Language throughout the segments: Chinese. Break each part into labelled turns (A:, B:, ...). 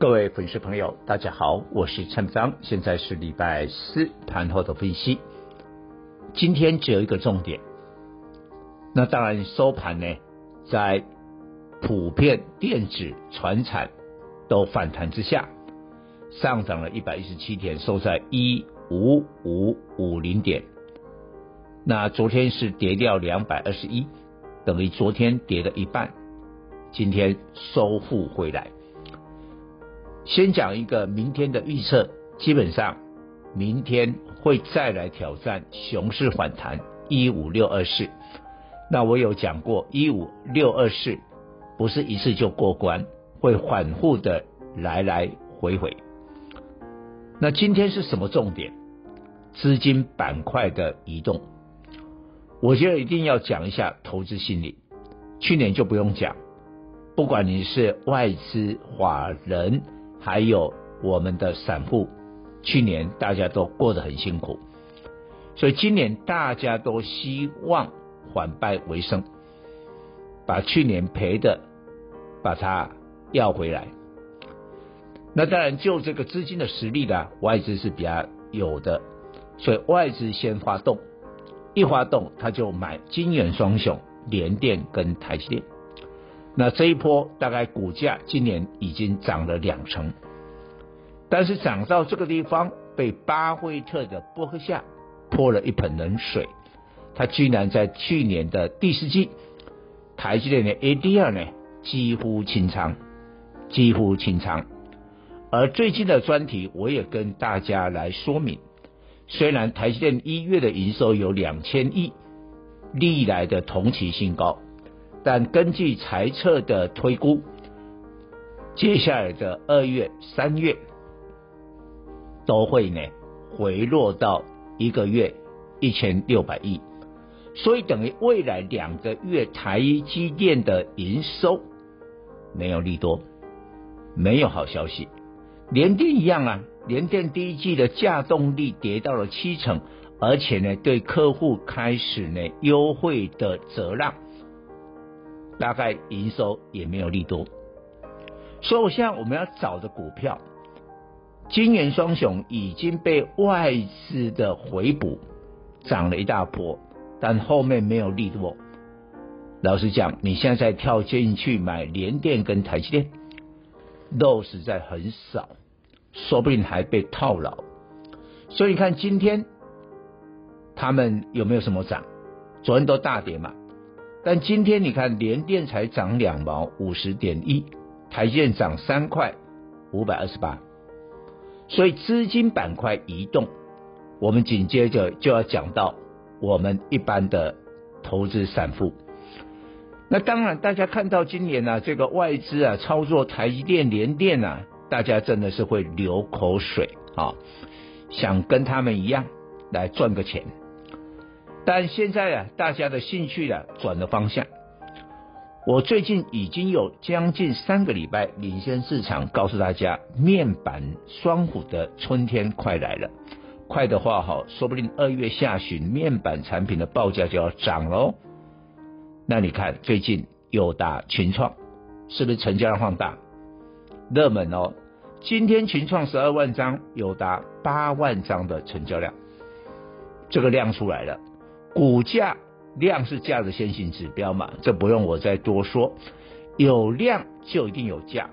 A: 各位粉丝朋友，大家好，我是陈章，现在是礼拜四盘后的分析。今天只有一个重点，那当然收盘呢，在普遍电子、传产都反弹之下，上涨了一百一十七点，收在一五五五零点。那昨天是跌掉两百二十一，等于昨天跌了一半，今天收复回来。先讲一个明天的预测，基本上明天会再来挑战熊市反弹一五六二四。那我有讲过，一五六二四不是一次就过关，会反复的来来回回。那今天是什么重点？资金板块的移动，我觉得一定要讲一下投资心理。去年就不用讲，不管你是外资、法人。还有我们的散户，去年大家都过得很辛苦，所以今年大家都希望反败为胜，把去年赔的把它要回来。那当然，就这个资金的实力呢，外资是比较有的，所以外资先发动，一发动他就买金圆双雄联电跟台积电。那这一波大概股价今年已经涨了两成，但是涨到这个地方，被巴菲特的伯克夏泼了一盆冷水。他居然在去年的第四季，台积电的 ADR 呢几乎清仓，几乎清仓。而最近的专题我也跟大家来说明，虽然台积电一月的营收有两千亿，历来的同期新高。但根据财测的推估，接下来的二月、三月都会呢回落到一个月一千六百亿，所以等于未来两个月台积电的营收没有利多，没有好消息。联电一样啊，联电第一季的价动力跌到了七成，而且呢对客户开始呢优惠的折让。大概营收也没有利多，所以我现在我们要找的股票，金圆双雄已经被外资的回补涨了一大波，但后面没有利多。老实讲，你现在跳进去买联电跟台积电，肉实在很少，说不定还被套牢。所以你看今天他们有没有什么涨？昨天都大跌嘛。但今天你看，联电才涨两毛五十点一，台积电涨三块五百二十八，所以资金板块移动，我们紧接着就要讲到我们一般的投资散户。那当然，大家看到今年呢、啊，这个外资啊操作台积电、联电啊，大家真的是会流口水啊，想跟他们一样来赚个钱。但现在啊，大家的兴趣啊转了方向。我最近已经有将近三个礼拜领先市场，告诉大家面板双虎的春天快来了。快的话哈，说不定二月下旬面板产品的报价就要涨喽。那你看最近有达、群创是不是成交量放大？热门哦。今天群创十二万张，有达八万张的成交量，这个量出来了。股价量是价的先行指标嘛，这不用我再多说。有量就一定有价。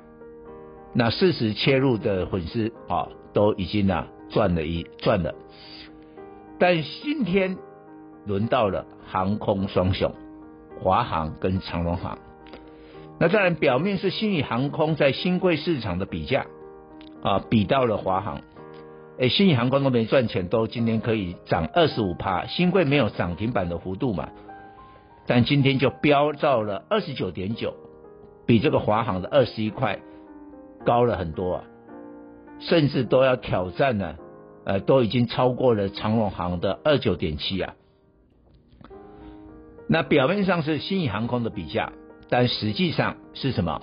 A: 那事实切入的粉丝啊，都已经啊赚了一赚了。但今天轮到了航空双雄，华航跟长荣航。那当然表面是新宇航空在新贵市场的比价啊，比到了华航。哎，新宇航空都没赚钱，都今天可以涨二十五趴，新贵没有涨停板的幅度嘛，但今天就飙到了二十九点九，比这个华航的二十一块高了很多啊。甚至都要挑战呢，呃，都已经超过了长荣航的二九点七啊。那表面上是新宇航空的比价，但实际上是什么？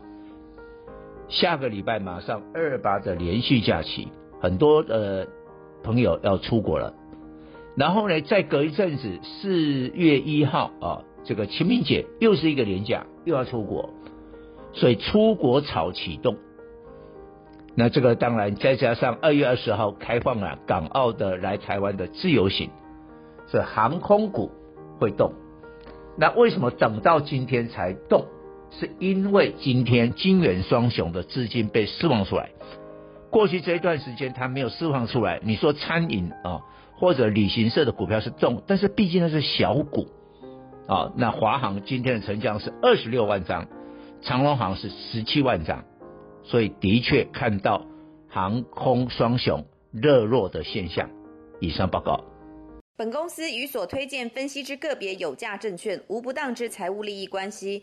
A: 下个礼拜马上二八的连续假期，很多呃朋友要出国了。然后呢，再隔一阵子，四月一号啊，这个清明节又是一个年假，又要出国，所以出国潮启动。那这个当然再加上二月二十号开放了港澳的来台湾的自由行，所以航空股会动。那为什么等到今天才动？是因为今天金元双雄的资金被释放出来。过去这一段时间它没有释放出来，你说餐饮啊或者旅行社的股票是重，但是毕竟那是小股啊。那华航今天的成交是二十六万张，长荣航是十七万张，所以的确看到航空双雄热络的现象。以上报告。
B: 本公司与所推荐分析之个别有价证券无不当之财务利益关系。